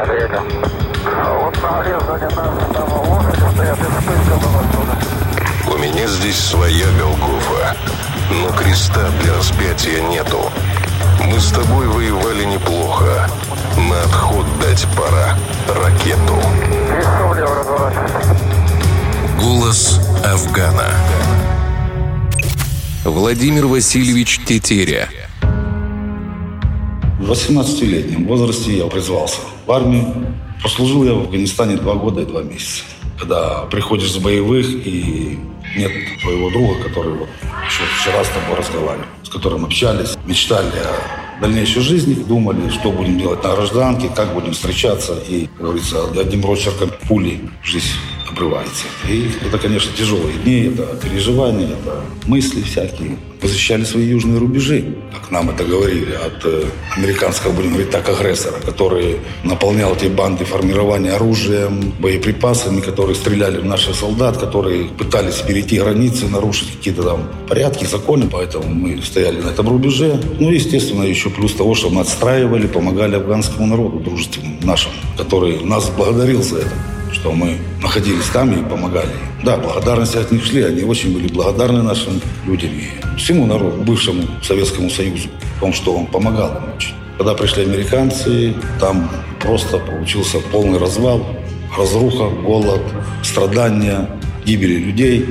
У меня здесь своя Голгофа, но креста для распятия нету. Мы с тобой воевали неплохо. На отход дать пора ракету. Голос Афгана. Владимир Васильевич Тетеря. В 18-летнем возрасте я призвался в армию. Прослужил я в Афганистане два года и два месяца. Когда приходишь с боевых и нет твоего друга, который вот еще вчера с тобой разговаривал, с которым общались, мечтали о дальнейшей жизни, думали, что будем делать на гражданке, как будем встречаться. И, как говорится, одним росчерком пули жизнь обрывается. И это, конечно, тяжелые дни, это переживания, это мысли всякие. Защищали свои южные рубежи, как нам это говорили, от э, американского, будем говорить так, агрессора, который наполнял эти банды формирования оружием, боеприпасами, которые стреляли в наших солдат, которые пытались перейти границы, нарушить какие-то там порядки, законы, поэтому мы стояли на этом рубеже. Ну, естественно, еще плюс того, что мы отстраивали, помогали афганскому народу, дружественному нашему, который нас благодарил за это что мы находились там и помогали. Да, благодарности от них шли, они очень были благодарны нашим людям и всему народу, бывшему Советскому Союзу, в том, что он помогал им очень. Когда пришли американцы, там просто получился полный развал, разруха, голод, страдания, гибели людей,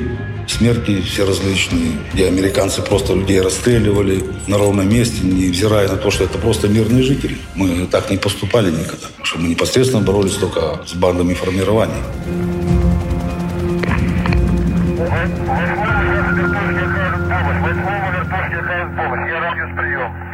смерти все различные, где американцы просто людей расстреливали на ровном месте, невзирая на то, что это просто мирные жители. Мы так не поступали никогда, потому что мы непосредственно боролись только с бандами формирования. Восьмой. Восьмой номер, помощь.